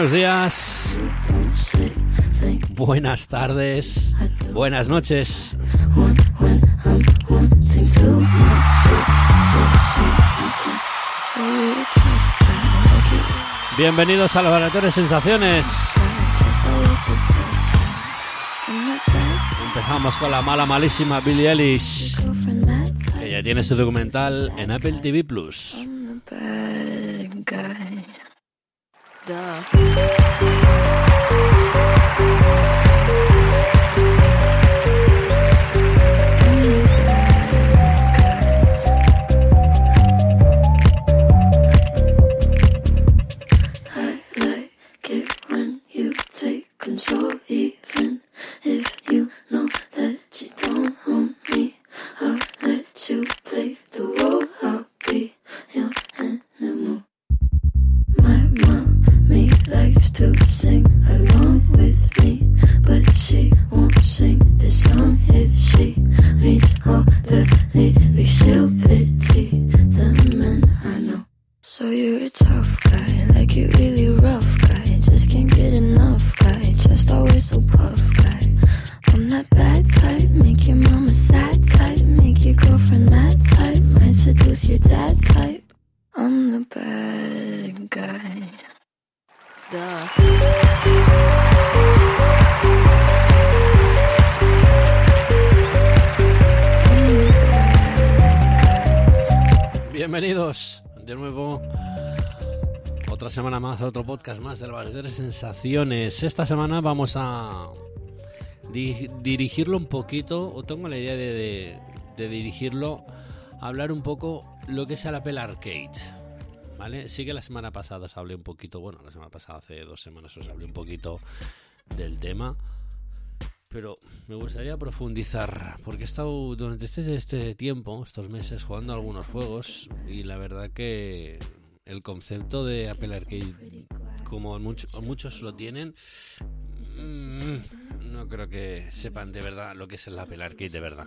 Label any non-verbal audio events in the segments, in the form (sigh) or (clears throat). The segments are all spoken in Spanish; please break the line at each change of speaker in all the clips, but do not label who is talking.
Buenos días, buenas tardes, buenas noches. Bienvenidos a Laboratorio Sensaciones. Empezamos con la mala, malísima Billie Eilish, que ya tiene su documental en Apple TV Plus.
Duh. Likes to sing along with me, but she won't sing this song if she reads all the lyrics. She'll pity the men I know. So you're a tough guy, like you
semana más, otro podcast más del de Sensaciones. Esta semana vamos a di- dirigirlo un poquito, o tengo la idea de, de- de dirigirlo, a hablar un poco lo que es el Apple Arcade. ¿Vale? Sí que la semana pasada os hablé un poquito, bueno, la semana pasada, hace dos semanas os hablé un poquito del tema. Pero me gustaría profundizar, porque he estado durante este, este tiempo, estos meses, jugando algunos juegos y la verdad que el concepto de Apple Arcade, como mucho- muchos lo tienen, mm, no creo que sepan de verdad lo que es el Apple Arcade de verdad.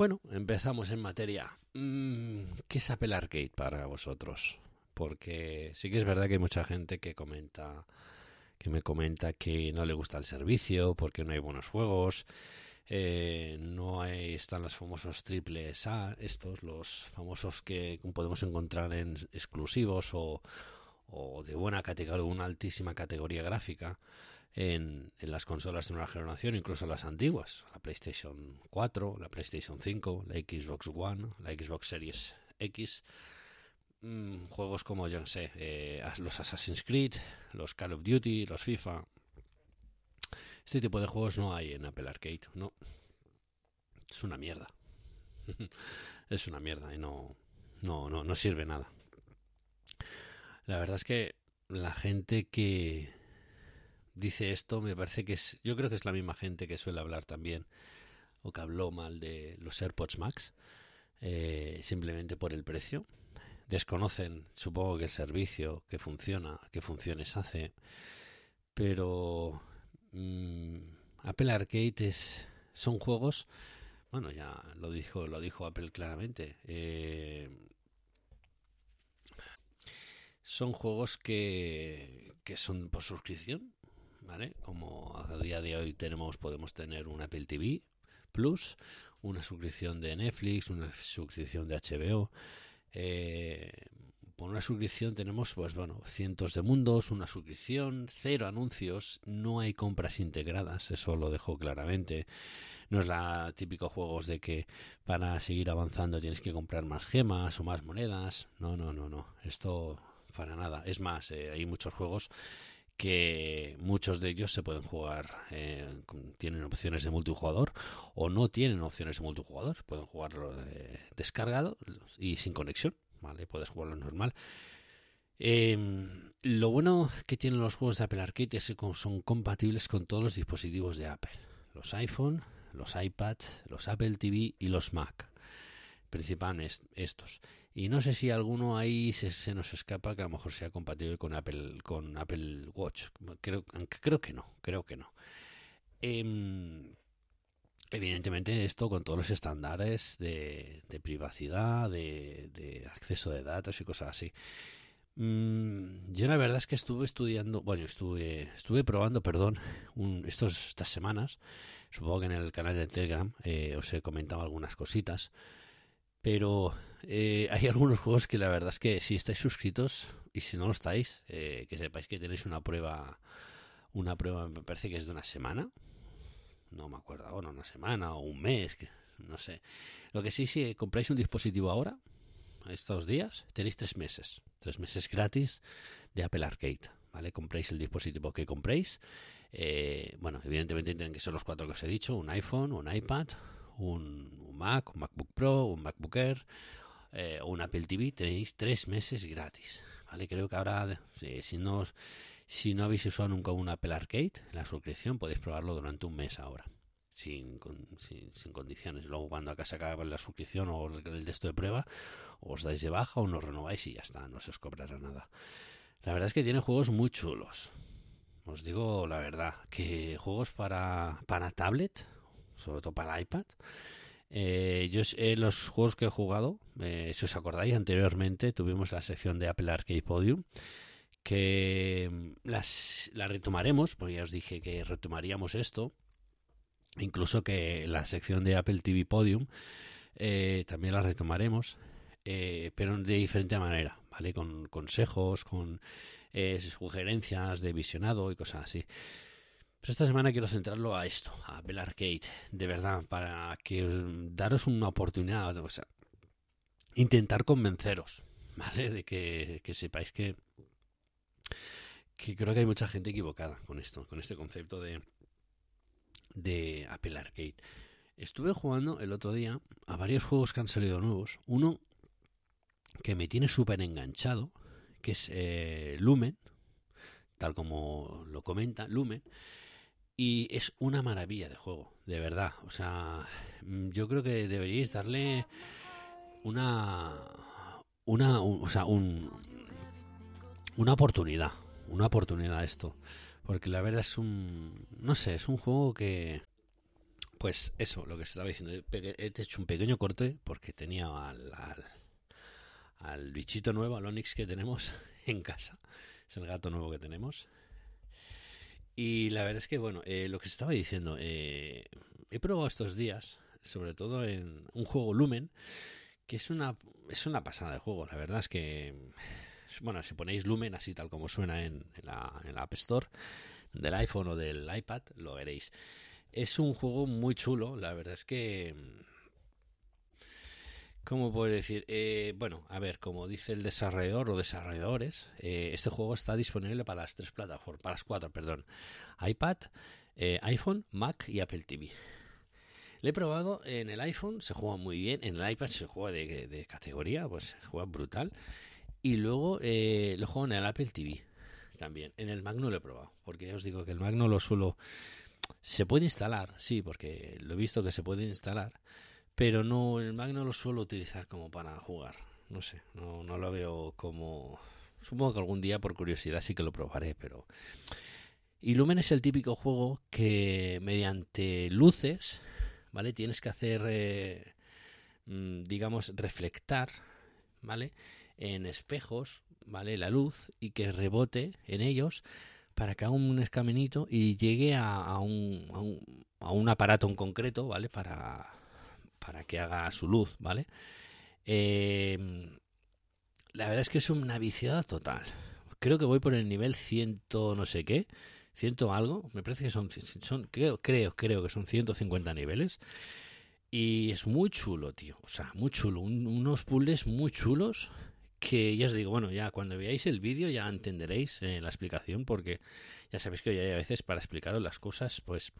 Bueno, empezamos en materia. Mm, ¿Qué es Apple Arcade para vosotros? Porque sí que es verdad que hay mucha gente que comenta, que me comenta que no le gusta el servicio, porque no hay buenos juegos, eh, no hay, están los famosos triples A, estos, los famosos que podemos encontrar en exclusivos o, de buena categoría, una altísima categoría gráfica en, las consolas de nueva generación, incluso las antiguas, la PlayStation 4, la PlayStation 5, la Xbox One, la Xbox Series X. Mm, juegos como, yo no sé, eh, los Assassin's Creed, los Call of Duty, los FIFA. Este tipo de juegos no hay en Apple Arcade, no. Es una mierda. (laughs) es una mierda y no, no, no, no sirve nada. La verdad es que la gente que, dice esto, me parece que es, yo creo que es la misma gente que suele hablar también o que habló mal de los AirPods Max, eh, simplemente por el precio. Desconocen, supongo que el servicio, que funciona, qué funciones hace, pero mm, Apple Arcade es, son juegos, bueno, ya lo dijo, lo dijo Apple claramente. eh, son juegos que, que son por suscripción, ¿vale? Como a día de hoy tenemos, podemos tener un Apple TV Plus, una suscripción de Netflix, una suscripción de HBO. eh, por una suscripción tenemos, pues bueno, cientos de mundos, una suscripción, cero anuncios, no hay compras integradas, eso lo dejo claramente. No es la típico juegos de que para seguir avanzando tienes que comprar más gemas o más monedas. No, no, no, no. Esto para nada. Es más, eh, hay muchos juegos que muchos de ellos se pueden jugar, eh, tienen opciones de multijugador o no tienen opciones de multijugador. Pueden jugarlo eh, descargado y sin conexión, ¿vale? Puedes jugarlo normal. Eh, lo bueno que tienen los juegos de Apple Arcade es que son compatibles con todos los dispositivos de Apple. Los iPhone, los iPad, los Apple TV y los Mac. Principalmente estos. Y no sé si alguno ahí se, se, nos escapa que a lo mejor sea compatible con Apple, con Apple Watch. Creo, creo que no, creo que no. Eh, evidentemente esto con todos los estándares de, privacidad, de, de, acceso de datos y cosas así. Mm, yo la verdad es que estuve estudiando, bueno, estuve, estuve probando, perdón, un, estos, estas semanas, supongo que en el canal de Telegram eh, os he comentado algunas cositas, pero eh, hay algunos juegos que la verdad es que si estáis suscritos y si no lo estáis, eh, que sepáis que tenéis una prueba, una prueba me parece que es de una semana, no me acuerdo ahora, una semana o un mes, no sé. Lo que sí, si compráis un dispositivo ahora, estos días, tenéis tres meses, tres meses gratis de Apple Arcade, ¿vale? Compréis el dispositivo que compréis. Eh, bueno, evidentemente tienen que ser los cuatro que os he dicho, un iPhone, un iPad, un, un Mac, un MacBook Pro, un MacBook Air eh, o un Apple TV, tenéis tres meses gratis, ¿vale? Creo que ahora, eh, si no si no habéis usado nunca un Apple Arcade, la suscripción podéis probarlo durante un mes ahora. Sin, sin, condiciones. Luego cuando acá se acabe la suscripción o el, el texto de prueba, os dais de baja o nos renováis y ya está, no se os cobrará nada. La verdad es que tiene juegos muy chulos. Os digo la verdad, que juegos para, para tablet, sobre todo para iPad. Eh, yo eh, los juegos que he jugado, eh, si os acordáis anteriormente, tuvimos la sección de Apple Arcade Podium que las, las retomaremos, porque ya os dije que retomaríamos esto, incluso que la sección de Apple TV Podium eh, también la retomaremos, eh, pero de diferente manera, ¿vale? Con consejos, con sugerencias de visionado y cosas así. Pero esta semana quiero centrarlo a esto, a Apple Arcade, de verdad, para que daros una oportunidad, o sea, intentar convenceros, ¿vale? De que, que sepáis que que creo que hay mucha gente equivocada con esto, con este concepto de, de Apple Arcade. Estuve jugando el otro día a varios juegos que han salido nuevos. Uno que me tiene súper enganchado, que es eh, Lumen, tal como lo comenta Lumen. Y es una maravilla de juego, de verdad. O sea, yo creo que deberíais darle una. Una. Un, o sea, un, una oportunidad una oportunidad esto. Porque la verdad es un. No sé, es un juego que. Pues eso, lo que se estaba diciendo. He hecho un pequeño corte porque tenía al, al, al bichito nuevo, al Onix que tenemos (laughs) en casa. Es el gato nuevo que tenemos. Y la verdad es que, bueno, eh, lo que se estaba diciendo, eh, he probado estos días, sobre todo en un juego Lumen, que es una, es una pasada de juego. La verdad es que bueno, si ponéis Lumen, así tal como suena en, en, la, en la App Store del iPhone o del iPad, lo veréis. Es un juego muy chulo, la verdad es que... ¿Cómo puedo decir? Eh, bueno, a ver, como dice el desarrollador o desarrolladores, eh, este juego está disponible para las tres plataformas, para las cuatro, perdón. iPad, eh, iPhone, Mac y Apple TV. Le he probado en el iPhone, se juega muy bien, en el iPad se juega de, de categoría, pues se juega brutal. Y luego eh, lo juego en el Apple TV también. En el Mac no lo he probado, porque ya os digo que el Mac no lo suelo... Se puede instalar, sí, porque lo he visto que se puede instalar, pero no el Mac no lo suelo utilizar como para jugar. No sé, no, no lo veo como... Supongo que algún día por curiosidad sí que lo probaré, pero... Y Lumen es el típico juego que mediante luces, ¿vale? Tienes que hacer, eh, digamos, reflectar, ¿vale? en espejos, ¿vale? La luz y que rebote en ellos para que haga un escaminito y llegue a, a, un, a, un, a, un, aparato en concreto, ¿vale? Para, para que haga su luz, ¿vale? Eh, la verdad es que es una viciada total. Creo que voy por el nivel ciento no sé qué, ciento algo. Me parece que son, creo, creo, creo que son 150 niveles. Y es muy chulo, tío. O sea, muy chulo. Un, unos puzzles muy chulos que ya os digo, bueno, ya cuando veáis el vídeo ya entenderéis eh, la explicación, porque ya sabéis que hoy hay a veces para explicaros las cosas, pues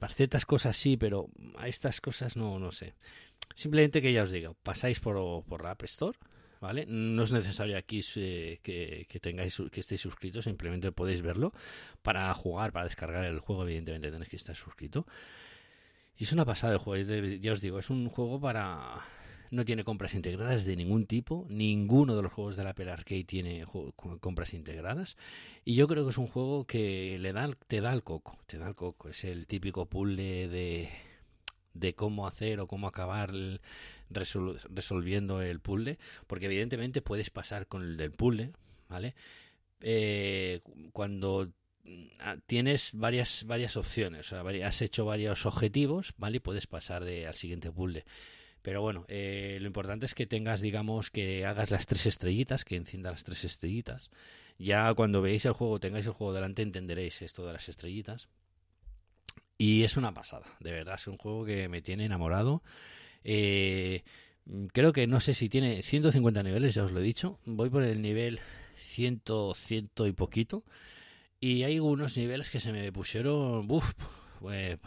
para ciertas cosas sí, pero a estas cosas no, no sé. Simplemente que ya os digo, pasáis por, por la App Store, ¿vale? No es necesario aquí eh, que, que, tengáis, que estéis suscritos, simplemente podéis verlo. Para jugar, para descargar el juego, evidentemente tenéis que estar suscrito. Y es una pasada de juego, ya os digo, es un juego para no tiene compras integradas de ningún tipo. Ninguno de los juegos del Apple Arcade tiene compras integradas. Y yo creo que es un juego que le da, te da el coco. Te da el coco. Es el típico puzzle de, de cómo hacer o cómo acabar resolviendo el puzzle. Porque evidentemente puedes pasar con el del puzzle, ¿vale? Eh, cuando Ah, tienes varias varias opciones, o sea, has hecho varios objetivos, ¿vale? Y puedes pasar de, al siguiente puzzle. Pero bueno, eh, lo importante es que tengas, digamos, que hagas las tres estrellitas, que encienda las tres estrellitas. Ya cuando veáis el juego, tengáis el juego delante, entenderéis esto de las estrellitas. Y es una pasada, de verdad, es un juego que me tiene enamorado. Eh, creo que no sé si tiene 150 niveles, ya os lo he dicho. Voy por el nivel 100, 100 y poquito. Y hay unos niveles que se me pusieron, uff, pues,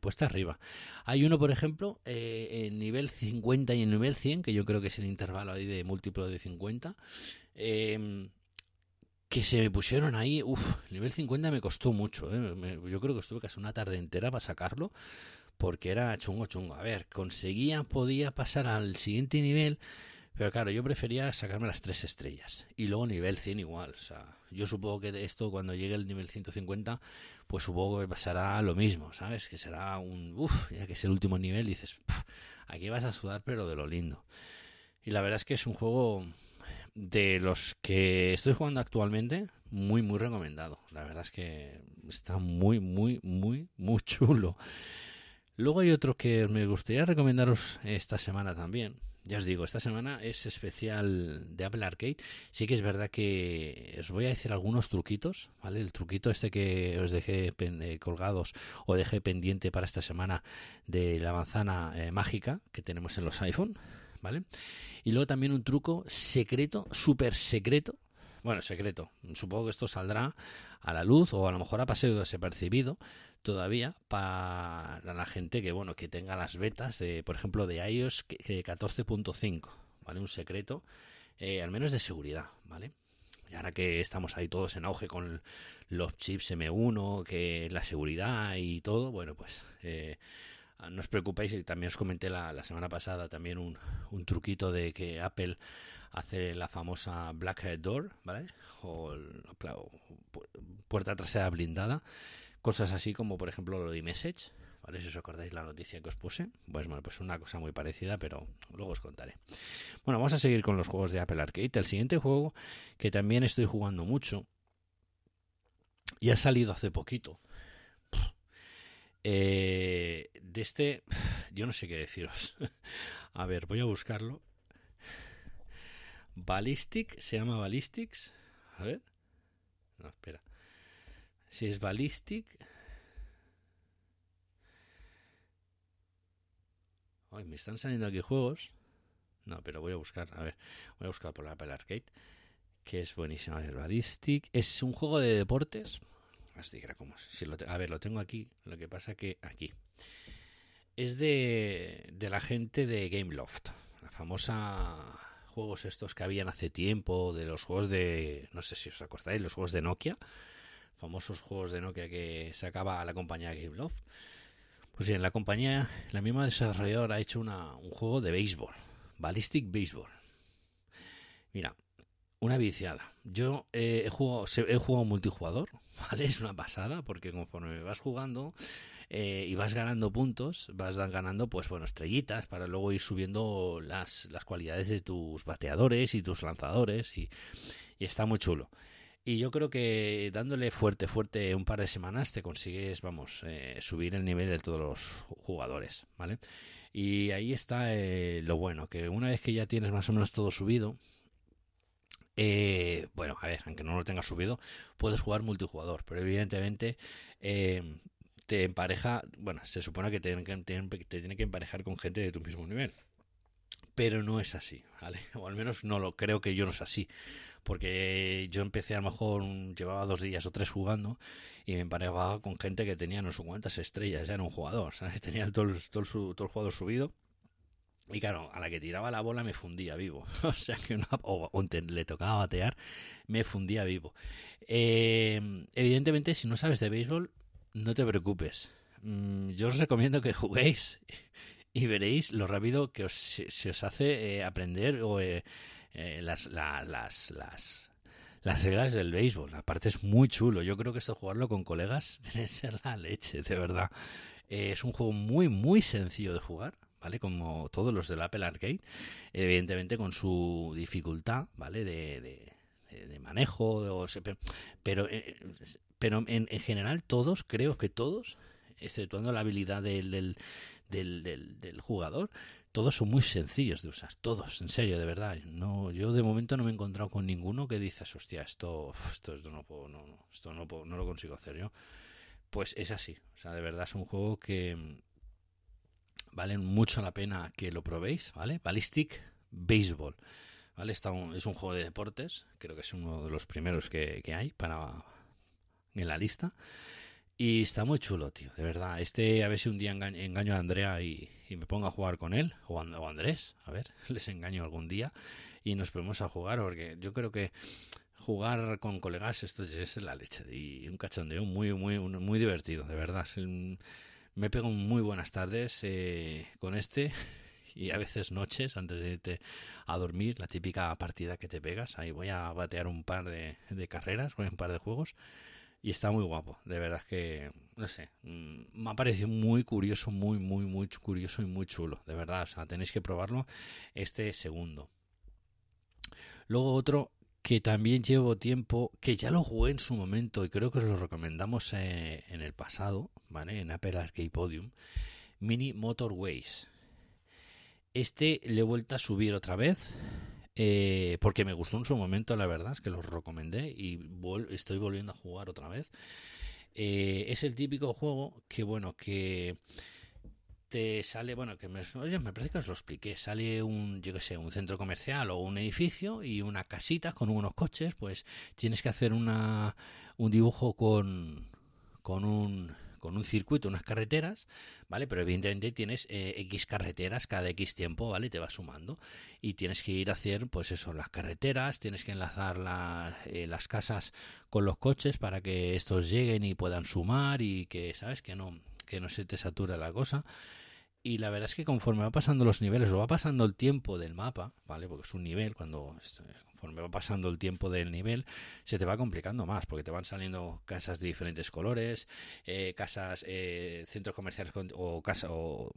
puesta arriba. Hay uno, por ejemplo, eh, en nivel 50 y en nivel 100, que yo creo que es el intervalo ahí de múltiplo de 50, em, que se me pusieron ahí, uff, nivel 50 me costó mucho, eh, yo creo que estuve casi una tarde entera para sacarlo, porque era chungo chungo. A ver, conseguía, podía pasar al siguiente nivel, pero claro, yo prefería sacarme las tres estrellas. Y luego nivel 100 igual. O sea, yo supongo que esto cuando llegue el nivel 150, pues supongo que pasará lo mismo, ¿sabes? Que será un... Uff, ya que es el último nivel, dices, aquí vas a sudar pero de lo lindo. Y la verdad es que es un juego de los que estoy jugando actualmente, muy, muy recomendado. La verdad es que está muy, muy, muy, muy (laughs) chulo. Luego hay otro que me gustaría recomendaros esta semana también, ya os digo, esta semana es especial de Apple Arcade. Sí que es verdad que os voy a decir algunos truquitos, ¿vale? El truquito este que os dejé eh, colgados o dejé pendiente para esta semana de la manzana eh, mágica que tenemos en los iPhone, ¿vale? Y luego también un truco secreto, súper secreto. Bueno, secreto. Supongo que esto saldrá a la luz o a lo mejor ha pasado desapercibido todavía para la gente que bueno que tenga las betas de por ejemplo de iOS 14.5 vale un secreto eh, al menos de seguridad vale y ahora que estamos ahí todos en auge con los chips M1 que la seguridad y todo bueno pues eh, no os preocupéis también os comenté la, la semana pasada también un, un truquito de que Apple hace la famosa Black Door, ¿vale? O, la puerta trasera blindada, Cosas así como, por ejemplo, lo de Message, ¿vale? Si os acordáis la noticia que os puse, pues bueno, pues una cosa muy parecida, pero luego os contaré. Bueno, vamos a seguir con los juegos de Apple Arcade. El siguiente juego que también estoy jugando mucho y ha salido hace poquito. Eh, de este, yo no sé qué deciros. (laughs) a ver, voy a buscarlo. Ballistic, se llama Ballistics. A ver. No, espera. Si es Ballistic. Ay, me están saliendo aquí juegos. No, pero voy a buscar. A ver, voy a buscar por la Apple Arcade. Que es buenísimo. A ver, Ballistic. Es un juego de deportes. Así que como si lo A ver, lo tengo aquí. Lo que pasa que aquí. Es de, de la gente de Gameloft. La famosa juegos estos que habían hace tiempo. De los juegos de. No sé si os acordáis. Los juegos de Nokia famosos juegos de Nokia que sacaba la compañía Gameloft. Pues bien, la compañía, la misma desarrolladora ha hecho una, un juego de béisbol, Ballistic Baseball. Mira, una viciada. Yo eh, he jugado he jugado multijugador, (laughs) ¿vale? Es una pasada porque conforme vas jugando eh, y vas ganando puntos, vas ganando, pues bueno, estrellitas para luego ir subiendo las, las cualidades de tus bateadores y tus lanzadores y, y está muy chulo. Y yo creo que dándole fuerte, fuerte un par de semanas te consigues, vamos, eh, subir el nivel de todos los jugadores, ¿vale? Y ahí está eh, lo bueno, que una vez que ya tienes más o menos todo subido, eh, bueno, a ver, aunque no lo tengas subido, puedes jugar multijugador, pero evidentemente te empareja, bueno, se supone que te, te tiene que emparejar con gente de tu mismo nivel, pero no es así, ¿vale? (laughs) O al menos no lo creo que yo no es así porque yo empecé a lo mejor, llevaba dos días o tres jugando y me emparejaba con gente que tenía no sé cuántas estrellas ya en un jugador, ¿sabes? (laughs) Tenía todo el, todo todo el jugador subido. Y claro, a la que tiraba la bola me fundía vivo. (laughs) o sea que le tocaba batear, me fundía vivo. Eh, evidentemente, si no sabes de béisbol, no te preocupes. Mm, yo os recomiendo que juguéis (laughs) y veréis lo rápido que os, se, os hace eh, aprender o, eh, eh, las, las, las, las reglas del béisbol. Aparte es muy chulo. Yo creo que esto jugarlo con colegas (laughs) debe ser la leche, de verdad. es un juego muy, muy sencillo de jugar. ¿Vale? Como todos los del Apple Arcade, evidentemente con su dificultad, ¿vale? De, de, manejo, pero, pero en, en, general todos, creo que todos, exceptuando la habilidad del, del, del, del, jugador, todos son muy sencillos de usar, todos, en serio, de verdad. No, yo de momento no me he encontrado con ninguno que dices, hostia, esto, esto, no puedo, no, esto no, puedo, no lo consigo hacer yo. Pues es así, o sea, de verdad es un juego que mm, valen mucho la pena que lo probéis, ¿vale? Ballistic Baseball, ¿vale? Está es un juego de deportes, creo que es uno de los primeros que, que hay para en la lista. Y está muy chulo, tío, de verdad. Este, a ver si un día engaño, a Andrea y, me pongo a jugar con él, o, Andrés, a ver, (laughs) les engaño algún día y nos ponemos a jugar, porque yo creo que jugar con colegas esto es la leche y un cachondeo muy, muy, muy divertido, de verdad. Me pego muy buenas tardes eh, con este (laughs) y a veces noches antes de irte a dormir, la típica partida que te pegas. Ahí voy a batear un par de, de carreras, voy a un par de juegos y está muy guapo, de verdad que, no sé, mm, me ha parecido muy curioso, muy, muy, muy curioso y muy chulo, de verdad, o sea, tenéis que probarlo este segundo. Luego otro que también llevo tiempo, que ya lo jugué en su momento y creo que os lo recomendamos eh, en el pasado, ¿vale? En Apple Arcade Podium, Mini Motorways. Este le he vuelto a subir otra vez, eh, porque me gustó en su momento, la verdad, es que los recomendé y estoy volviendo a jugar otra vez. Eh, es el típico juego que, bueno, que te sale, bueno, que me, oye, me parece que os lo expliqué, sale un, yo que sé, un centro comercial o un edificio y una casita con unos coches, pues tienes que hacer una, un dibujo con, con un con un circuito, unas carreteras, ¿vale? Pero evidentemente tienes eh, X carreteras cada X tiempo, ¿vale? Te va sumando. Y tienes que ir a hacer, pues eso, las carreteras, tienes que enlazar eh, las casas con los coches para que estos lleguen y puedan sumar y que, ¿sabes? Que no, que no se te satura la cosa. Y la verdad es que conforme va pasando los niveles o va pasando el tiempo del mapa, ¿vale? Porque es un nivel, cuando conforme va pasando el tiempo del nivel, se te va complicando más, porque te van saliendo casas de diferentes colores, eh, casas, eh, centros comerciales o casas o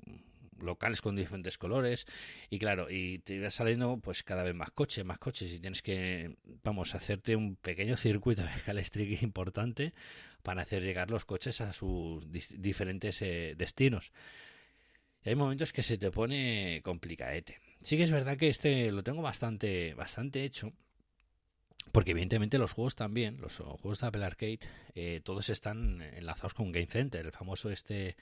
locales con diferentes colores y claro y te va saliendo pues cada vez más coches más coches y tienes que vamos hacerte un pequeño circuito de calestриc importante para hacer llegar los coches a sus diferentes eh, destinos y hay momentos que se te pone complicadete. Sí que es verdad que este lo tengo bastante, bastante hecho. Porque evidentemente los juegos también, los juegos de Apple Arcade, eh, todos están enlazados con Game Center, el famoso este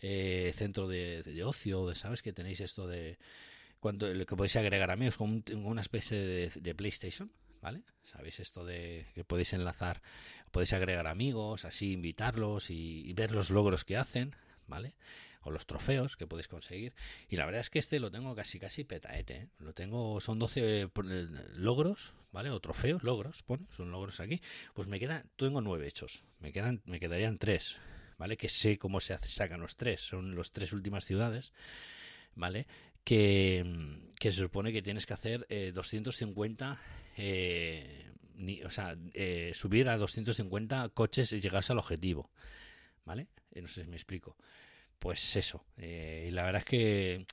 eh, centro de, ocio, de, ¿sabes? Que tenéis esto de cuando que podéis agregar amigos con una especie de, PlayStation, ¿vale? Sabéis esto de que podéis enlazar, podéis agregar amigos, así invitarlos y ver los logros que hacen, ¿vale? O los trofeos que podéis conseguir. Y la verdad es que este lo tengo casi casi petaete. ¿eh? Lo tengo, son 12 eh, logros, ¿vale? O trofeos, logros, pone, son logros aquí. Pues me quedan, tengo nueve hechos. Me quedan, me quedarían tres, ¿vale? Que sé cómo se sacan los tres. Son las tres últimas ciudades, ¿vale? Que, que se supone que tienes que hacer 250 eh, o sea, subir a 250 coches y llegarse al objetivo. ¿Vale? no sé si me explico pues eso. Eh, y la verdad es que,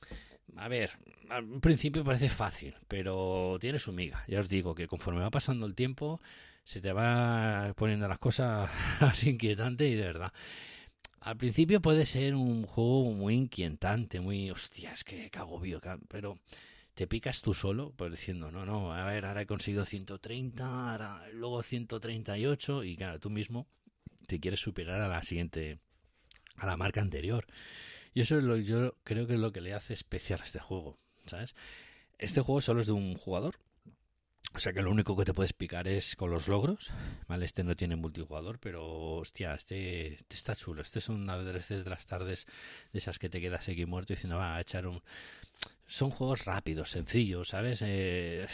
a ver, al principio parece fácil, pero tiene su miga. Ya os digo que conforme va pasando el tiempo, se te va poniendo las cosas (laughs) así inquietantes y de verdad. Al principio puede ser un juego muy inquietante, muy, hostias, que cago bio, pero te picas tú solo, pues diciendo, no, no, a ver, ahora he conseguido 130, ahora, luego 138, y claro, tú mismo te quieres superar a la siguiente a la marca anterior. Y eso es lo yo creo que es lo que le hace especial a este juego, ¿sabes? Este juego solo es de un jugador. O sea que lo único que te puedes picar es con los logros, ¿vale? Este no tiene multijugador, pero hostia, este, este está chulo. Este son una veces de las tardes de esas que te quedas aquí muerto y diciendo, va a echar un... Son juegos rápidos, sencillos, ¿sabes? Eh,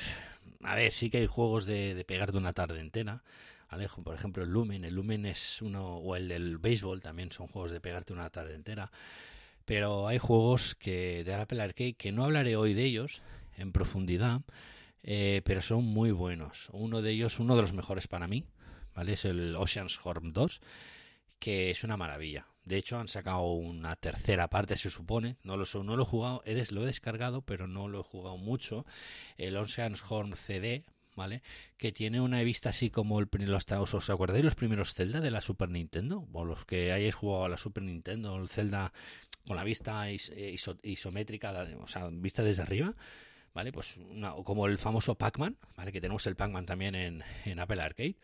a ver, sí que hay juegos de, de pegarte una tarde entera, Alejo, por ejemplo, el Lumen, el Lumen es uno, o el del béisbol también son juegos de pegarte una tarde entera. Pero hay juegos que de Apple Arcade que no hablaré hoy de ellos en profundidad, eh, pero son muy buenos. Uno de ellos, uno de los mejores para mí, ¿vale? Es el Ocean's Horn 2, que es una maravilla. De hecho, han sacado una tercera parte, se supone. No lo, no lo he jugado, lo he descargado, pero no lo he jugado mucho. El Ocean's Horn CD, ¿vale? Que tiene una vista así como el, los, ¿os acordáis los primeros Zelda de la Super Nintendo? O los que hayáis jugado a la Super Nintendo, el Zelda con la vista isométrica, o sea, vista desde arriba. ¿Vale? Pues como el famoso Pac-Man, ¿vale? Que tenemos el Pac-Man también en, en Apple Arcade.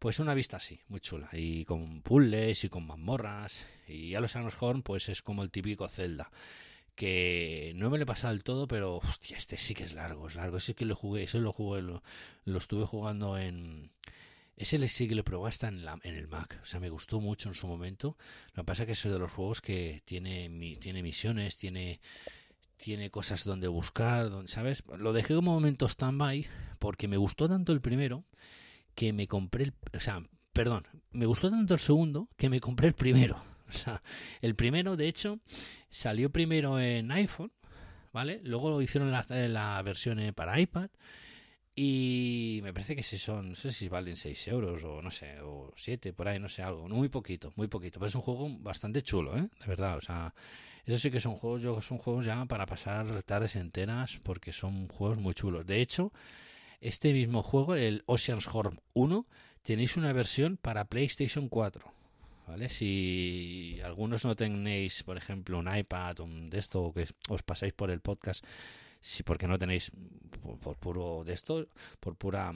Pues una vista así, muy chula. Y con puzzles y con mazmorras. Y a los Horn, pues es como el típico Zelda que no me lo he pasado del todo, pero este sí que es largo, es largo. Ese que lo jugué, ese lo jugué, lo, estuve jugando en. Ese sí que lo probé hasta en, la, en el Mac. O sea, me gustó mucho en su momento. Lo que pasa es que es de los juegos que tiene, tiene misiones, tiene, tiene cosas donde buscar, donde, ¿sabes? Lo dejé como momento stand-by porque me gustó tanto el primero que me compré el. O sea, perdón, me gustó tanto el segundo que me compré el primero. O sea, el primero, de hecho, salió primero en iPhone, ¿vale? Luego lo hicieron la, la versión para iPad. Y me parece que si son, no sé si valen 6 euros o no sé, o 7, por ahí, no sé, algo. Muy poquito, muy poquito. Pero es un juego bastante chulo, ¿eh? De verdad, o sea, eso sí que son juegos, yo, son juegos ya para pasar tardes enteras porque son juegos muy chulos. De hecho, este mismo juego, el Ocean's Horn 1, tenéis una versión para PlayStation 4. ¿Vale? Si algunos no tenéis, por ejemplo, un iPad o un de esto, que os pasáis por el podcast, si porque no tenéis por, puro de esto, por pura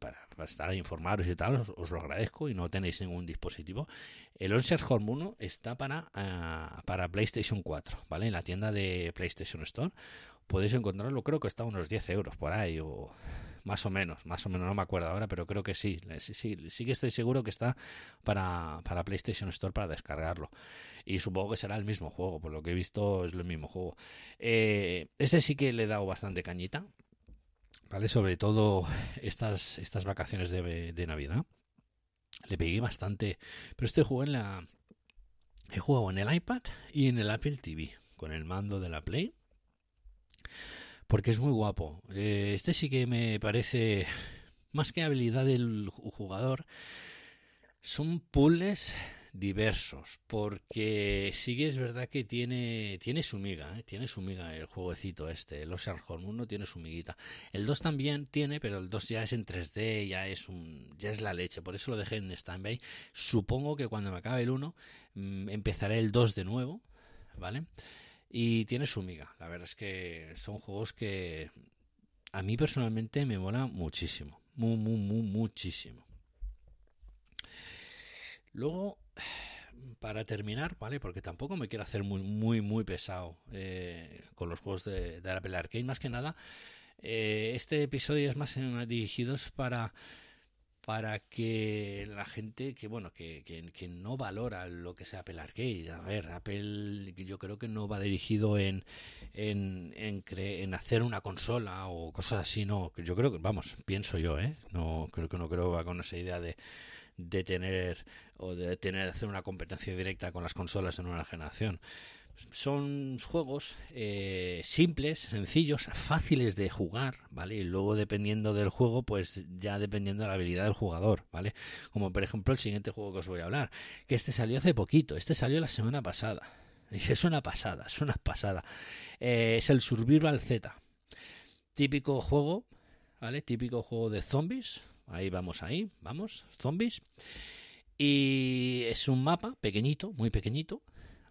para, para, estar informados y tal, os, lo agradezco y no tenéis ningún dispositivo. El Onsias Home 1 está para, uh, para PlayStation 4, ¿vale? En la tienda de PlayStation Store podéis encontrarlo, creo que está a unos 10 euros por ahí o más o menos, más o menos, no me acuerdo ahora, pero creo que sí, sí, sí, sí que estoy seguro que está para, para PlayStation Store para descargarlo. Y supongo que será el mismo juego, por lo que he visto es el mismo juego. Eh, este sí que le he dado bastante cañita, ¿vale? Sobre todo estas, estas vacaciones de, de Navidad. Le pegué bastante, pero este juego en la... He jugado en el iPad y en el Apple TV, con el mando de la Play porque es muy guapo. Eh, este sí que me parece, (laughs) más que habilidad del jugador, son puzzles diversos, porque sí que es verdad que tiene, tiene su miga, ¿eh? tiene su miga el jueguecito este, el Ocean Horn 1 tiene su miguita. El 2 también tiene, pero el 2 ya es en 3D, ya es un, ya es la leche, por eso lo dejé en standby. Supongo que cuando me acabe el 1 mm, empezaré el 2 de nuevo, ¿vale? Y tiene su miga. La verdad es que son juegos que a mí personalmente me mola muchísimo. Muy, muy, muy, muchísimo. Luego, para terminar, ¿vale? Porque tampoco me quiero hacer muy, muy, muy pesado eh, con los juegos de, de Apple Arcade. Más que nada, eh, este episodio es más dirigido para para que la gente que bueno que, que, no valora lo que sea Apple Arcade. A ver Apple yo creo que no va dirigido en en, en, en hacer una consola o cosas así no. Yo creo que vamos pienso yo eh no creo que no creo que va con esa idea de de tener o de tener hacer una competencia directa con las consolas en una generación son juegos eh, simples, sencillos, fáciles de jugar, ¿vale? Y luego dependiendo del juego, pues ya dependiendo de la habilidad del jugador, ¿vale? Como por ejemplo el siguiente juego que os voy a hablar, que este salió hace poquito, este salió la semana pasada. (laughs) Y es una pasada, es una pasada. Eh, es el Survival Z. Típico juego, ¿vale? Típico juego de zombies. Ahí vamos, ahí, vamos, zombies. Y es un mapa pequeñito, muy pequeñito,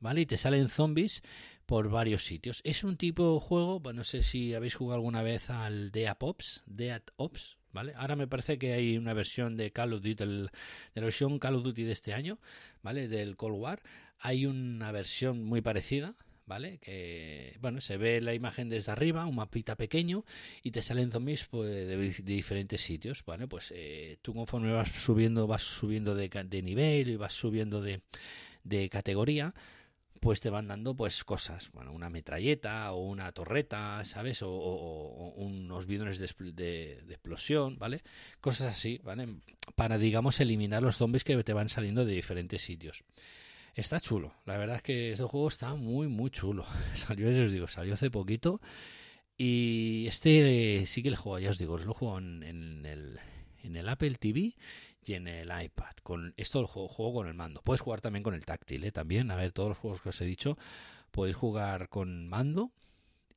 ¿vale? Y te salen zombies por varios sitios. Es un tipo de juego, no sé si habéis jugado alguna vez al Dead Ops, Dead Ops, ¿vale? Ahora me parece que hay una versión de Call of Duty, de la versión Call of Duty de este año, ¿vale? Del Cold War. Hay una versión muy parecida, ¿vale? Que, bueno, se ve la imagen desde arriba, un mapita pequeño, y te salen zombies pues, de, diferentes sitios, ¿vale? Pues eh, tú conforme vas subiendo, vas subiendo de, de nivel y vas subiendo de categoría, pues te van dando pues cosas, bueno, una metralleta o una torreta, ¿sabes? O, unos bidones de, explosión, ¿vale? Cosas así, ¿vale? Para, digamos, eliminar los zombies que te van saliendo de diferentes sitios. Está chulo. La verdad es que este juego está muy, muy chulo. (laughs) Salió, ya os digo, salió hace poquito. Y este sí que le juego, ya os digo, lo juego en, en, el, en el Apple TV en el iPad. Con esto lo juego, juego con el mando. Puedes jugar también con el táctil, ¿eh? También, a ver, todos los juegos que os he dicho, podéis jugar con mando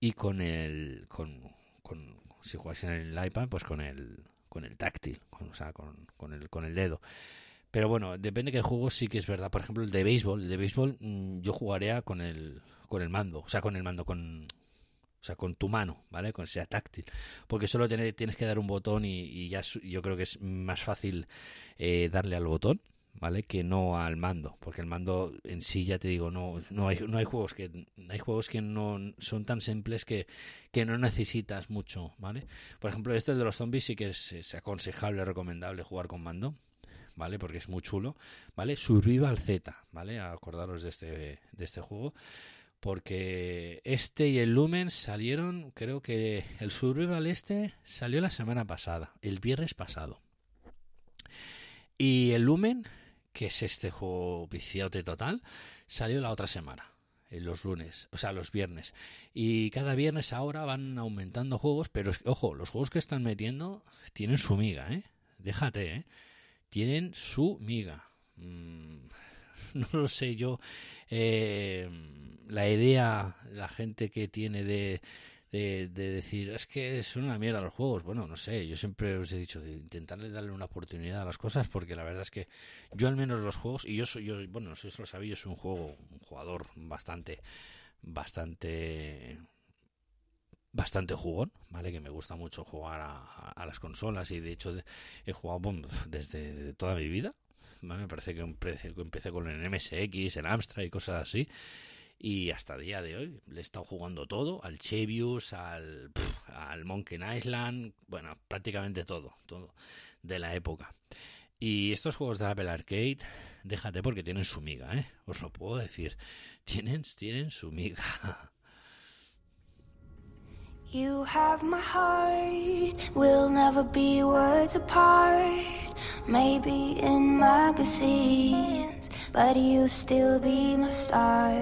y con el. Con, con, si jugáis en el iPad, pues con el, con el táctil, con, o sea, con, con, el, con el dedo. Pero bueno, depende de qué juego sí que es verdad. Por ejemplo, el de béisbol. El de béisbol mm, yo jugaría con el, con el mando. O sea, con el mando, con, o sea, con tu mano, ¿vale? Con sea táctil. Porque solo tienes, que dar un botón y, y ya yo creo que es más fácil eh, darle al botón, ¿vale? Que no al mando. Porque el mando en sí, ya te digo, no, no, hay, no hay juegos que hay juegos que no son tan simples que, que no necesitas mucho, ¿vale? Por ejemplo, este de los zombies sí que es, es aconsejable, recomendable jugar con mando. ¿Vale? Porque es muy chulo, ¿vale? Survival Z, ¿vale? Acordaros de este, de este juego porque este y el Lumen salieron, creo que el Survival este salió la semana pasada, el viernes pasado. Y el Lumen, que es este juego viciado total, salió la otra semana, en los lunes, o sea, los viernes. Y cada viernes ahora van aumentando juegos, pero es- ojo, los juegos que están metiendo tienen su miga, ¿eh? Déjate, ¿eh? Tienen su miga. Mm, (laughs) no lo sé yo eh, la idea, la gente que tiene de, de, de decir, es que es una mierda los juegos. Bueno, no sé, yo siempre os he dicho de intentarle darle una oportunidad a las cosas porque la verdad es que yo al menos los juegos, y yo soy, yo, bueno, no lo sabéis, yo soy un juego, un jugador bastante, bastante bastante jugón, ¿vale? Que me gusta mucho jugar a, las consolas y de hecho he jugado desde toda mi vida. Me parece que empecé, con el MSX, el Amstrad y cosas así. Y hasta día de hoy le he estado jugando todo, al Chevius, al, al Monkey Island, bueno, prácticamente todo, todo de la época. Y estos juegos de Apple Arcade, déjate porque tienen su miga, ¿eh? Os lo puedo decir. Tienen, tienen su miga.
You have my heart, we'll never be words apart. Maybe in magazines, but you'll still be my star,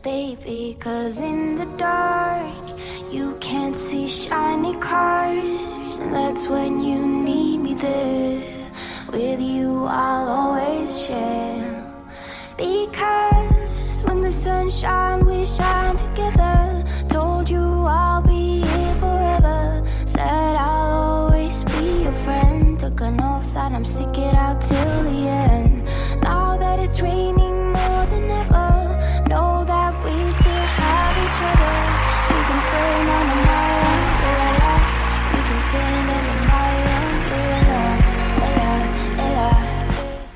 baby. Cause in the dark, you can't see shiny cars, and that's when you need me there. With you, I'll always share. Stick it out till the end.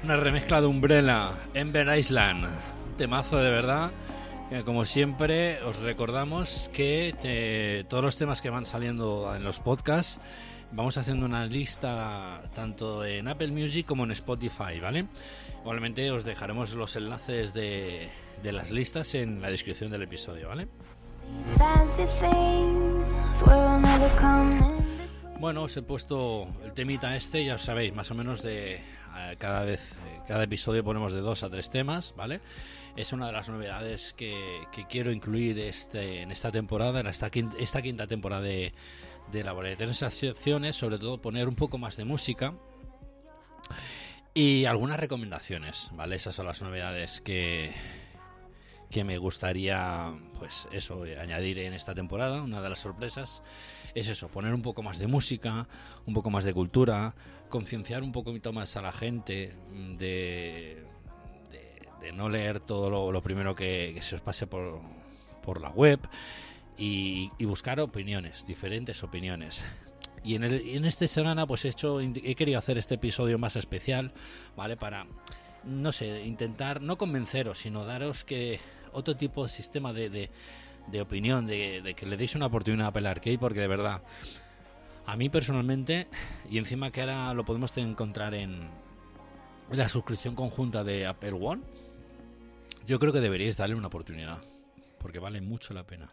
Una remezcla de Umbrella, Ember Island. Temazo de verdad. Como siempre, os recordamos que eh, todos los temas que van saliendo en los podcasts, vamos haciendo una lista tanto en Apple Music como en Spotify, ¿vale? Igualmente os dejaremos los enlaces de, de las listas en la descripción del episodio, ¿vale? Bueno, os he puesto el temita este, ya sabéis, más o menos de eh, cada vez, eh, cada episodio ponemos de dos a tres temas, ¿vale? Es una de las novedades que, que quiero incluir este, en esta temporada, en esta quinta, esta quinta temporada de, de Laboratorio de secciones, sobre todo poner un poco más de música y algunas recomendaciones, ¿vale? Esas son las novedades que, que me gustaría, pues eso, añadir en esta temporada. Una de las sorpresas es eso, poner un poco más de música, un poco más de cultura, concienciar un poquito más a la gente de, de, de no leer todo lo, lo primero que, que se os pase por, por la web y, y buscar opiniones, diferentes opiniones. Y en, el, en esta semana pues he, hecho, he querido hacer este episodio más especial, ¿vale? Para, no sé, intentar no convenceros, sino daros que otro tipo de sistema de, de, opinión, de, de, que le deis una oportunidad a Apple Arcade, porque de verdad, a mí personalmente, y encima que ahora lo podemos encontrar en, en la suscripción conjunta de Apple One, yo creo que deberíais darle una oportunidad, porque vale mucho la pena.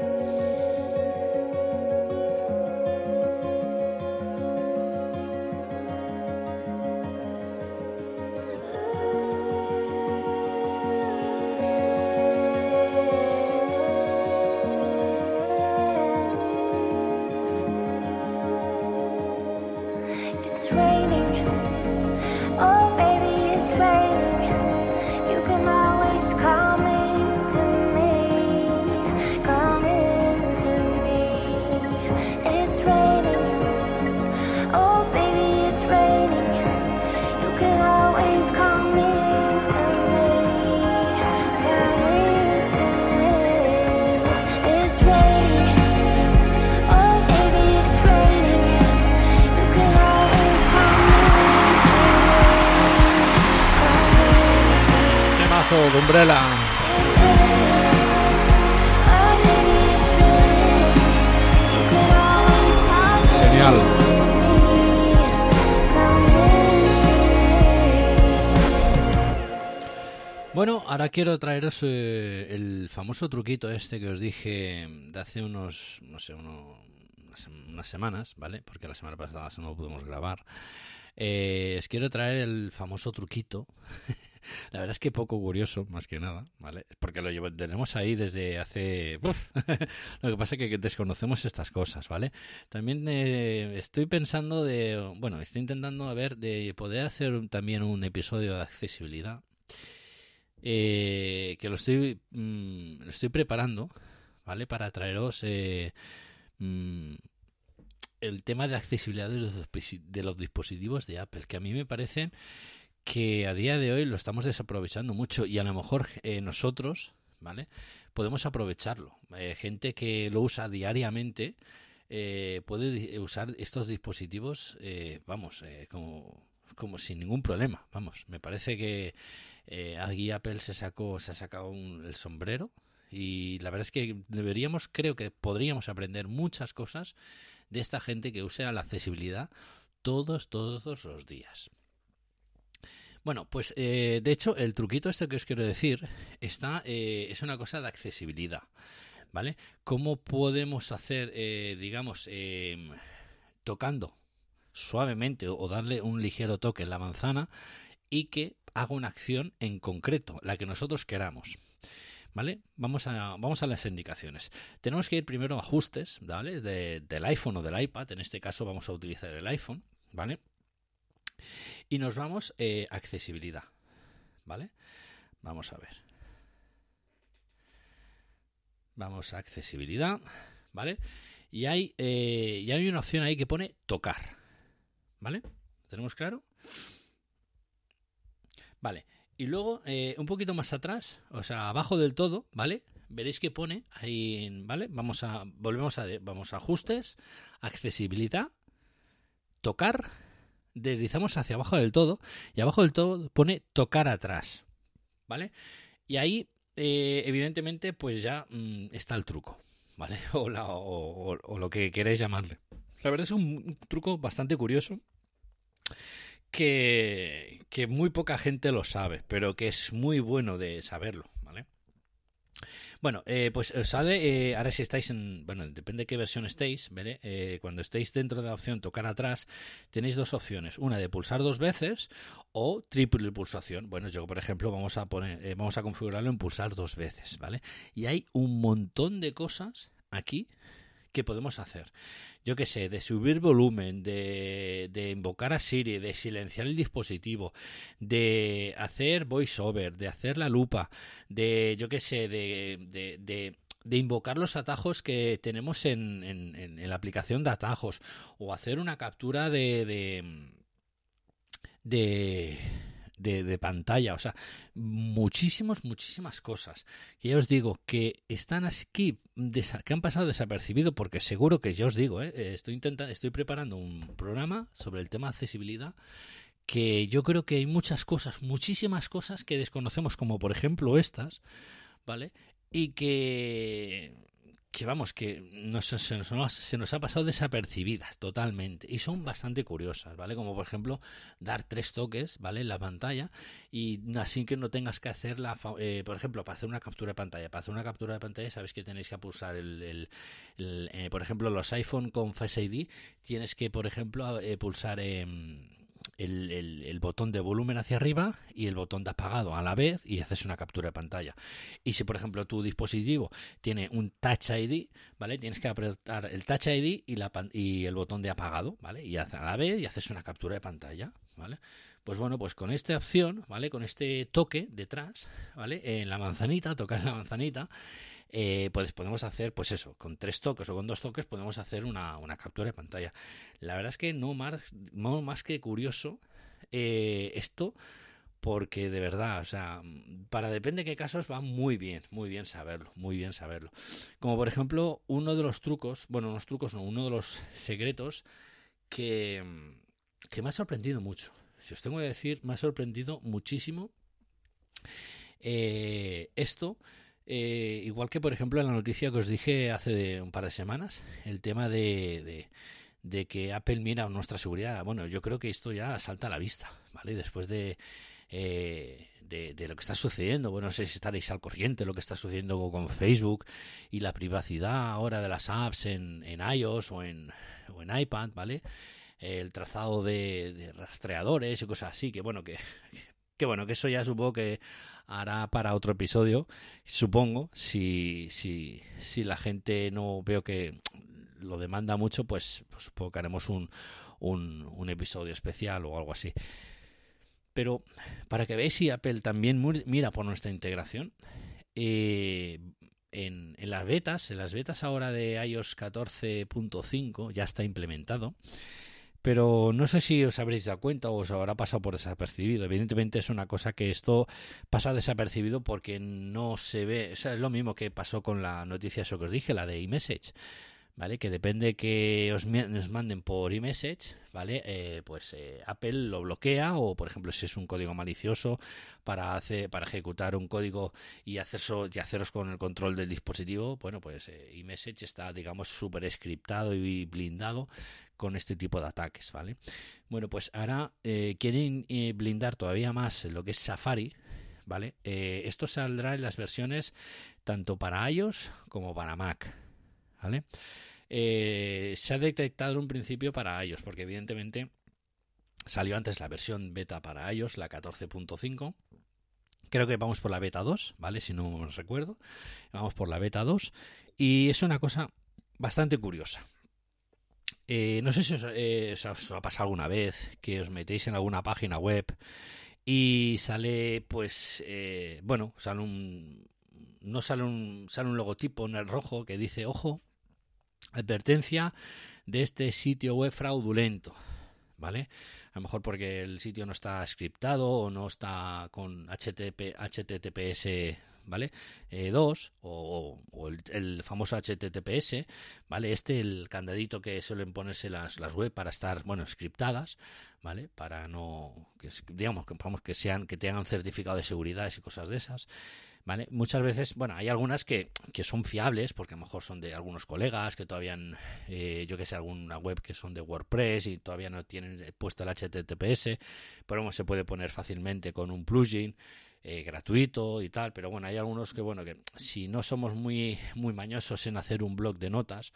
Umbrella. Genial. Bueno, ahora quiero traeros eh, el famoso truquito este que os dije de hace unos, no sé, uno- unas, unas semanas, ¿vale? Porque la semana pasada no lo pudimos grabar. Eh, os quiero traer el famoso truquito. La verdad es que poco curioso, más que nada, ¿vale? Porque lo llevo- tenemos ahí desde hace... (laughs) lo que pasa es que desconocemos estas cosas, ¿vale? También eh, estoy pensando de... Bueno, estoy intentando a ver de poder hacer también un episodio de accesibilidad eh, que lo estoy, mm, lo estoy preparando, ¿vale? Para traeros eh, mm, el tema de accesibilidad de los, de los dispositivos de Apple, que a mí me parecen que a día de hoy lo estamos desaprovechando mucho y a lo mejor eh, nosotros, ¿vale? Podemos aprovecharlo. Eh, gente que lo usa diariamente eh, puede usar estos dispositivos, eh, vamos, como, como sin ningún problema. Vamos, me parece que aquí Apple se sacó, se ha sacado un- el sombrero y la verdad es que deberíamos, creo que podríamos aprender muchas cosas de esta gente que usa la accesibilidad todos, todos los días. Bueno, pues eh, de hecho el truquito este que os quiero decir está eh, es una cosa de accesibilidad, ¿vale? ¿Cómo podemos hacer, eh, digamos, tocando suavemente o darle un ligero toque en la manzana y que haga una acción en concreto, la que nosotros queramos. ¿Vale? Vamos a, vamos a las indicaciones. Tenemos que ir primero a ajustes, ¿vale? De- del iPhone o del iPad. En este caso vamos a utilizar el iPhone, ¿vale? Y nos vamos eh, accesibilidad, ¿vale? Vamos a ver. Vamos a accesibilidad, ¿vale? Y hay, eh, hay una opción ahí que pone tocar, ¿vale? ¿Tenemos claro? Vale. Y luego, eh, un poquito más atrás, o sea, abajo del todo, ¿vale? Veréis que pone ahí, ¿vale? Vamos a, volvemos a, vamos a ajustes, accesibilidad, tocar, deslizamos hacia abajo del todo y abajo del todo pone tocar atrás, ¿vale? Y ahí, eh, evidentemente, pues ya mm, está el truco, ¿vale? (laughs) O, o- lo que queréis llamarle. La verdad es un truco bastante curioso que, que muy poca gente lo sabe, pero que es muy bueno de saberlo, ¿vale? Bueno, eh, pues os sale, eh, ahora si estáis en, bueno, depende de qué versión estéis, ¿vale? Eh, cuando estéis dentro de la opción tocar atrás, tenéis dos opciones, una de pulsar dos veces o triple pulsación. Bueno, yo por ejemplo vamos a poner, eh, vamos a configurarlo en pulsar dos veces, ¿vale? Y hay un montón de cosas aquí que podemos hacer. Yo qué sé, de subir volumen, de, de invocar a Siri, de silenciar el dispositivo, de hacer voiceover, de hacer la lupa, de, yo qué sé, de, de, de, invocar los atajos que tenemos en, en, la aplicación de atajos, o hacer una captura de, de, de, pantalla, o sea, muchísimas, muchísimas cosas. Que ya os digo que están aquí, que han pasado desapercibido, porque seguro que ya os digo, ¿eh? Eh, estoy intentando, estoy preparando un programa sobre el tema accesibilidad que yo creo que hay muchas cosas, muchísimas cosas que desconocemos, como por ejemplo estas, ¿vale? Y que, que vamos, que nos, se, nos, ha pasado desapercibidas totalmente y son bastante curiosas, ¿vale? Como por ejemplo dar tres toques, ¿vale? En la pantalla y así que no tengas que hacer la, eh, por ejemplo, para hacer una captura de pantalla, para hacer una captura de pantalla sabéis que tenéis que pulsar el, el- el, eh, por ejemplo, los iPhone con Face ID tienes que, por ejemplo, eh, pulsar el, botón de volumen hacia arriba y el botón de apagado a la vez y haces una captura de pantalla. Y si, por ejemplo, tu dispositivo tiene un Touch ID, ¿vale? Tienes que apretar el Touch ID y, la, y el botón de apagado, ¿vale? Y a la vez y haces una captura de pantalla, ¿vale? Pues bueno, pues con esta opción, ¿vale? Con este toque detrás, ¿vale? En la manzanita, tocar en la manzanita, eh, pues podemos hacer, pues eso, con tres toques o con dos toques podemos hacer una, captura de pantalla. La verdad es que no más, no más que curioso eh, esto, porque de verdad, o sea, para depende de qué casos va muy bien, muy bien saberlo, muy bien saberlo. Como por ejemplo, uno de los trucos, bueno, los trucos no, uno de los secretos que, que me ha sorprendido mucho. Si os tengo que decir, me ha sorprendido muchísimo Eh, esto, eh, igual que por ejemplo en la noticia que os dije hace un par de semanas, el tema de, de, que Apple mira nuestra seguridad. Bueno, yo creo que esto ya salta a la vista, ¿vale? Después de, eh, de, de, lo que está sucediendo. Bueno, no sé si estaréis al corriente lo que está sucediendo con Facebook y la privacidad ahora de las apps en, en iOS o en, o en iPad, ¿vale? El trazado de, de, rastreadores y cosas así, que bueno, que, (laughs) que bueno, que eso ya supongo que hará para otro episodio, supongo, si, si, si la gente no veo que lo demanda mucho, pues, pues supongo que haremos un, un, un episodio especial o algo así. Pero para que veáis si Apple también mira por nuestra integración, eh, en, en, las betas, en las betas ahora de iOS 14.5 ya está implementado. Pero no sé si os habréis dado cuenta o os habrá pasado por desapercibido. Evidentemente es una cosa que esto pasa desapercibido porque no se ve. O sea, es lo mismo que pasó con la noticia eso que os dije, la de iMessage. ¿vale? Que depende que os, os manden por iMessage, ¿vale? Eh, pues eh, Apple lo bloquea o, por ejemplo, si es un código malicioso para hacer, para ejecutar un código y, y haceros con el control del dispositivo, bueno, pues eh, iMessage está, digamos, súper scriptado y blindado con este tipo de ataques, ¿vale? Bueno, pues ahora eh, quieren eh, blindar todavía más lo que es Safari, ¿vale? Eh, esto saldrá en las versiones tanto para iOS como para Mac, ¿vale? Se ha detectado un principio para iOS, porque evidentemente salió antes la versión beta para iOS, la 14.5. Creo que vamos por la beta 2, ¿vale? Si no recuerdo. Vamos por la beta 2. Y es una cosa bastante curiosa. Eh, no sé si os, eh, os, ha pasado alguna vez que os metéis en alguna página web y sale, pues, eh, bueno, sale un. No sale un, sale un logotipo en el rojo que dice, ojo, advertencia de este sitio web fraudulento, ¿vale? A lo mejor porque el sitio no está scriptado o no está con HTTP, HTTPS ¿vale? Eh, 2 o, o el, el, famoso HTTPS, ¿vale? Este, el candadito que suelen ponerse las, las web para estar, bueno, scriptadas, ¿vale? Para no, que, digamos, que, vamos, que sean, que tengan certificado de seguridad y cosas de esas. ¿Vale? Muchas veces, bueno, hay algunas que, que, son fiables, porque a lo mejor son de algunos colegas que todavía, han, eh, yo que sé, alguna web que son de WordPress y todavía no tienen puesto el HTTPS, pero bueno, se puede poner fácilmente con un plugin. Eh, gratuito y tal, pero bueno, hay algunos que, bueno, que si no somos muy, muy mañosos en hacer un blog de notas,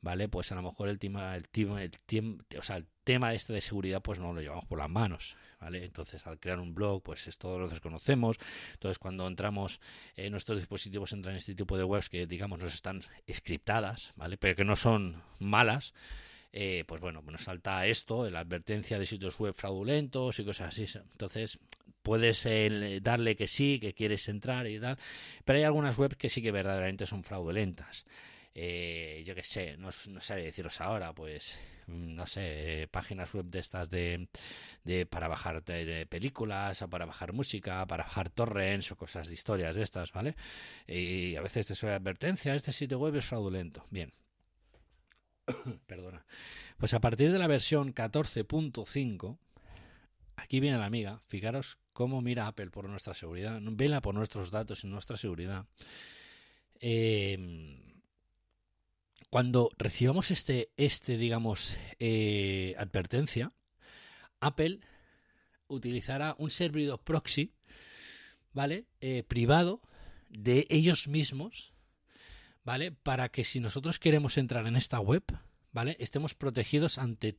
¿vale? Pues a lo mejor el tema, el tema, el tema, o sea, el tema este de seguridad, pues no lo llevamos por las manos, ¿vale? Entonces, al crear un blog, pues es todo lo que desconocemos. Entonces, cuando entramos, eh, nuestros dispositivos entran en este tipo de webs que, digamos, nos están scriptadas, ¿vale? Pero que no son malas. Eh, pues bueno, nos salta esto, la advertencia de sitios web fraudulentos y cosas así. Entonces, puedes eh, darle que sí, que quieres entrar y tal, pero hay algunas webs que sí que verdaderamente son fraudulentas. Eh, yo qué sé, no, no sé deciros ahora, pues no sé, páginas web de estas de, para bajar películas o para bajar música, para bajar torrents o cosas de historias de estas, ¿vale? Y a veces te suele advertencia, este sitio web es fraudulento. Bien. (coughs) Perdona. Pues a partir de la versión 14.5 aquí viene la amiga, fijaros cómo mira Apple por nuestra seguridad, vela por nuestros datos y nuestra seguridad. Eh, cuando recibamos este, este digamos, eh, advertencia, Apple utilizará un servidor proxy, ¿vale? Eh, privado de ellos mismos, ¿vale? Para que si nosotros queremos entrar en esta web, ¿vale? Estemos protegidos ante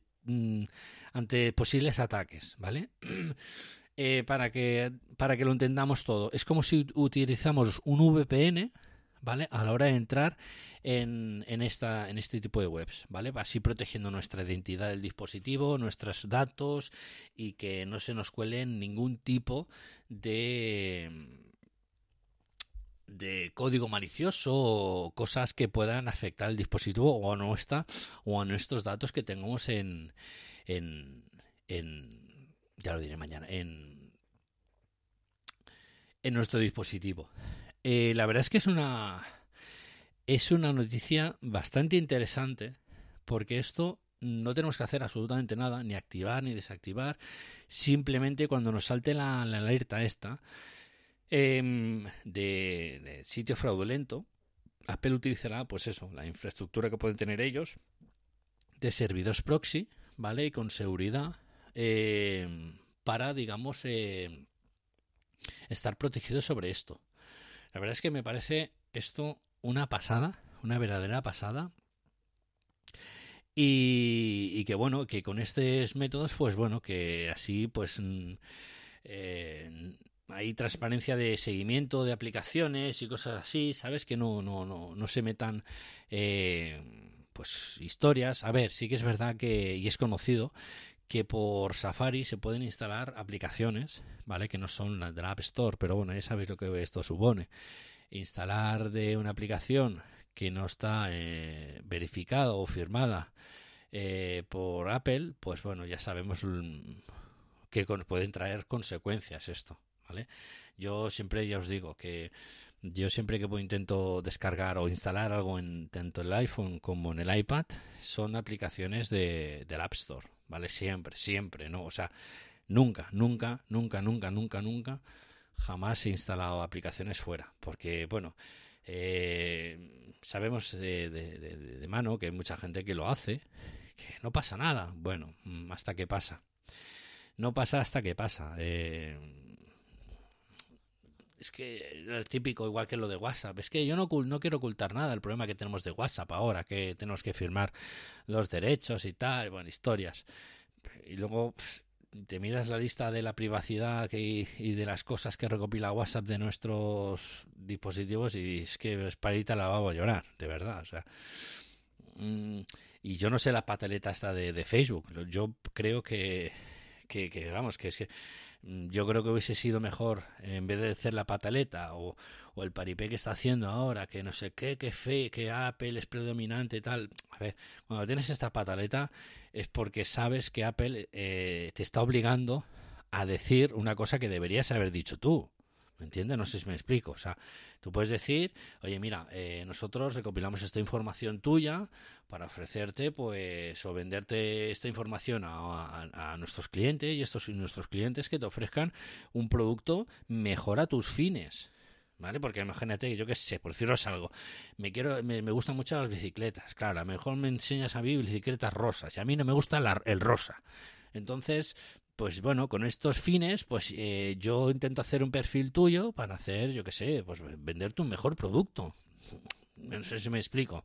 ante posibles ataques, ¿vale? (clears throat) eh, para, que, para que lo entendamos todo. Es como si utilizamos un VPN, ¿vale? A la hora de entrar en, en, esta, en este tipo de webs, ¿vale? Así protegiendo nuestra identidad del dispositivo, nuestros datos y que no se nos cuelen ningún tipo de de código malicioso o cosas que puedan afectar el dispositivo o a nuestra o a nuestros datos que tengamos en, en, en ya lo diré mañana en en nuestro dispositivo. Eh, la verdad es que es una es una noticia bastante interesante porque esto no tenemos que hacer absolutamente nada ni activar ni desactivar. Simplemente cuando nos salte la, la alerta esta em, de, sitio fraudulento, Apple utilizará, pues eso, la infraestructura que pueden tener ellos de servidores proxy, ¿vale? Y con seguridad eh, para, digamos, eh, estar protegidos sobre esto. La verdad es que me parece esto una pasada, una verdadera pasada. Y, y que bueno, que con estos métodos, pues bueno, que así pues mm, eh, hay transparencia de seguimiento de aplicaciones y cosas así, ¿sabes? Que no, no, no, no se metan eh, pues historias. A ver, sí que es verdad que, y es conocido, que por Safari se pueden instalar aplicaciones, ¿vale? Que no son las de la App Store, pero bueno, ya sabéis lo que esto supone. Instalar de una aplicación que no está eh, verificada o firmada eh, por Apple, pues bueno, ya sabemos que pueden traer consecuencias esto, ¿vale? Yo siempre ya os digo que yo siempre que intento descargar o instalar algo en tanto el iPhone como en el iPad son aplicaciones de, del App Store, ¿vale? Siempre, siempre, ¿no? O sea, nunca, nunca, nunca, nunca, nunca, nunca, jamás he instalado aplicaciones fuera, porque, bueno, eh, sabemos de mano que hay mucha gente que lo hace, que no pasa nada, bueno, mm, hasta que pasa. No pasa hasta que pasa. Eh, es que es típico, igual que lo de WhatsApp. Es que yo no, no quiero ocultar nada. El problema que tenemos de WhatsApp ahora, que tenemos que firmar los derechos y tal, bueno, historias. Y luego te miras la lista de la privacidad que, y de las cosas que recopila WhatsApp de nuestros dispositivos y es que es para irte a la baba a llorar, de verdad. O sea, mmm, y yo no sé la pataleta esta de, de Facebook. Yo creo que, que, que, que es que yo creo que hubiese sido mejor en vez de hacer la pataleta o, o, el paripé que está haciendo ahora, que no sé qué, que fe, que Apple es predominante y tal. A ver, cuando tienes esta pataleta es porque sabes que Apple eh, te está obligando a decir una cosa que deberías haber dicho tú. ¿Me entiendes? No sé si me explico. O sea, tú puedes decir, oye, mira, eh, nosotros recopilamos esta información tuya para ofrecerte, pues, o venderte esta información a, nuestros clientes y estos nuestros clientes que te ofrezcan un producto mejor a tus fines. ¿Vale? Porque imagínate, yo qué sé, por deciros algo, me quiero, me, me, gustan mucho las bicicletas, claro, a lo mejor me enseñas a mí bicicletas rosas, y a mí no me gusta la, el rosa. Entonces, pues bueno, con estos fines, pues eh, yo intento hacer un perfil tuyo para hacer, yo qué sé, pues venderte un mejor producto. No sé si me explico.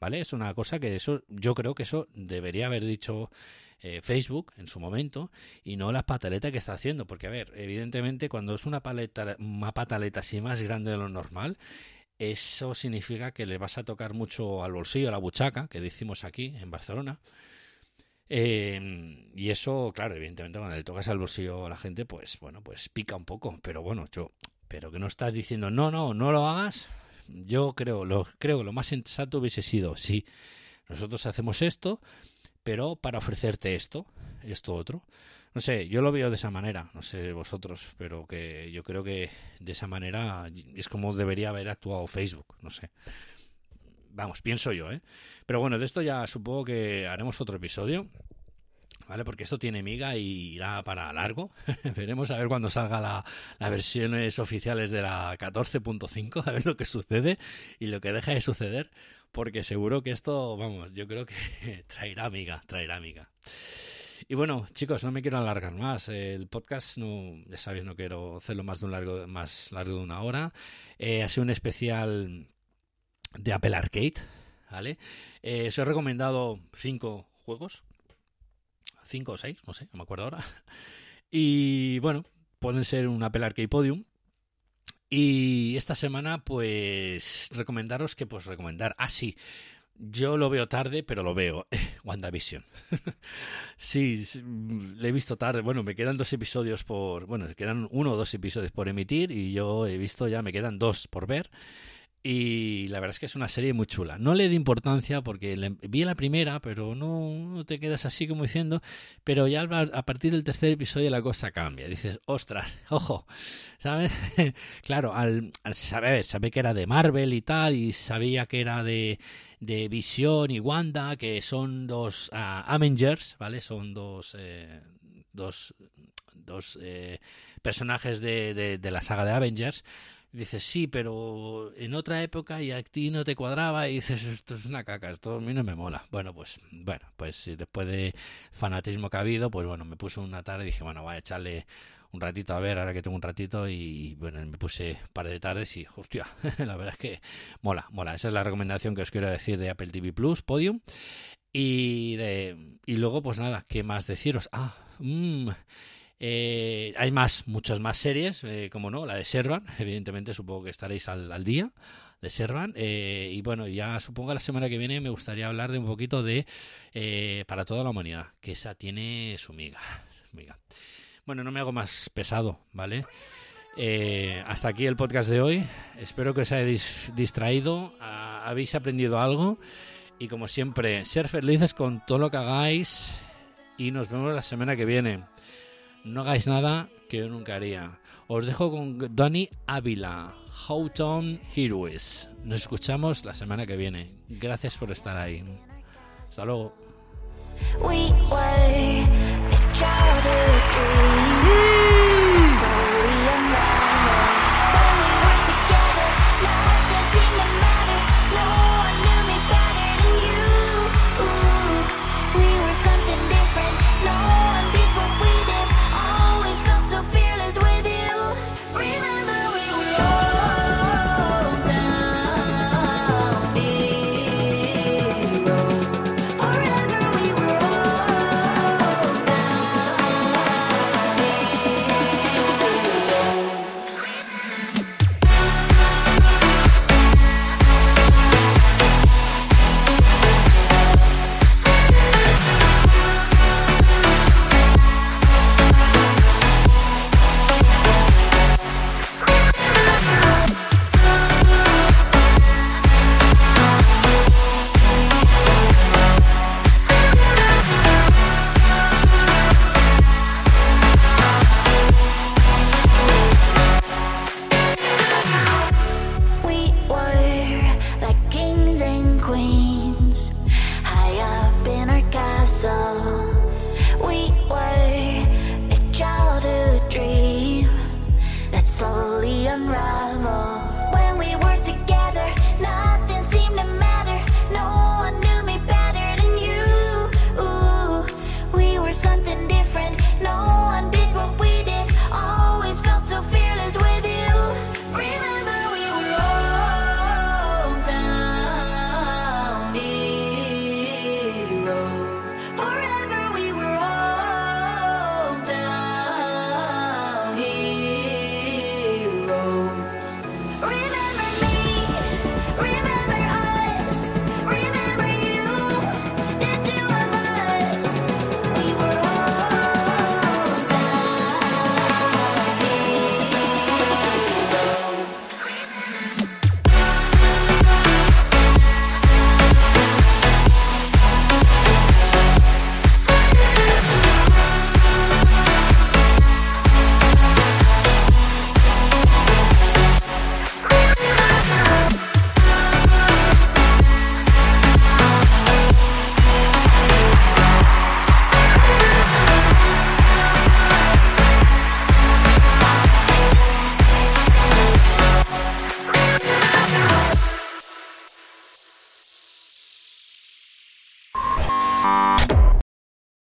¿Vale? Es una cosa que eso, yo creo que eso debería haber dicho eh, Facebook en su momento y no la pataleta que está haciendo. Porque, a ver, evidentemente cuando es una, paleta, una pataleta así más grande de lo normal, eso significa que le vas a tocar mucho al bolsillo, a la buchaca, que decimos aquí en Barcelona. Eh, y eso, claro, evidentemente cuando le tocas al bolsillo a la gente, pues bueno, pues pica un poco. Pero bueno, yo, pero que no estás diciendo no, no, no lo hagas. Yo creo, lo, creo que lo más sensato hubiese sido, sí, nosotros hacemos esto, pero para ofrecerte esto, esto otro. No sé, yo lo veo de esa manera, no sé vosotros, pero que yo creo que de esa manera es como debería haber actuado Facebook, no sé. Vamos, pienso yo, ¿eh? Pero bueno, de esto ya supongo que haremos otro episodio. ¿Vale? Porque esto tiene miga y irá para largo. (laughs) Veremos a ver cuando salga la, las versiones oficiales de la 14.5, a ver lo que sucede y lo que deja de suceder. Porque seguro que esto, vamos, yo creo que (laughs) traerá miga, traerá miga. Y bueno, chicos, no me quiero alargar más. El podcast, no, ya sabéis, no quiero hacerlo más de un largo, más largo de una hora. Eh, ha sido un especial de Apple Arcade, ¿vale? Eh, os he recomendado cinco juegos, cinco o seis, no sé, no me acuerdo ahora. (laughs) Y bueno, pueden ser un Apple Arcade Podium. Y esta semana, pues, recomendaros que, pues, recomendar, ah, sí, yo lo veo tarde, pero lo veo. (laughs) WandaVision. (laughs) sí, le he visto tarde. Bueno, me quedan dos episodios por. Bueno, quedan uno o dos episodios por emitir y yo he visto ya, me quedan dos por ver. Y la verdad es que es una serie muy chula. No le di importancia porque vi la primera, pero no, te quedas así como diciendo. Pero ya a partir del tercer episodio la cosa cambia. Dices, ostras, (laughs) ojo, ¿sabes? (laughs) claro, al, al saber, que era de Marvel y tal, y sabía que era de, de Visión y Wanda, que son dos uh, Avengers, ¿vale? Son dos, eh, dos
los eh, personajes de, de la saga de Avengers. Dices, sí, pero en otra época y a ti no te cuadraba y dices, esto es una caca, esto a mí no me mola. Bueno, pues, bueno, pues después de fanatismo que ha habido, pues bueno, me puse una tarde y dije, bueno, voy a echarle un ratito a ver, ahora que tengo un ratito y bueno, me puse un par de tardes y hostia, (laughs) la verdad es que mola, mola. Esa es la recomendación que os quiero decir de Apple TV Plus, Podium. Y, de, y luego, pues nada, ¿qué más deciros? Ah, mmm, eh, hay más, muchas más series, eh, como no, la de Servan, (laughs) evidentemente supongo que estaréis al, al día de Servan. Eh, y bueno, ya supongo la semana que viene me gustaría hablar de un poquito de eh, Para toda la humanidad, que esa tiene su miga. Miga. Bueno, no me hago más pesado, ¿vale? Hasta aquí el podcast de hoy. Espero que os hayáis distraído, habéis aprendido algo. Y como siempre, ser felices con todo lo que hagáis. Y nos vemos la semana que viene. No hagáis nada que yo nunca haría. Os dejo con Donny Ávila, Houghton Heroes. Nos escuchamos la semana que viene. Gracias por estar ahí. Hasta luego.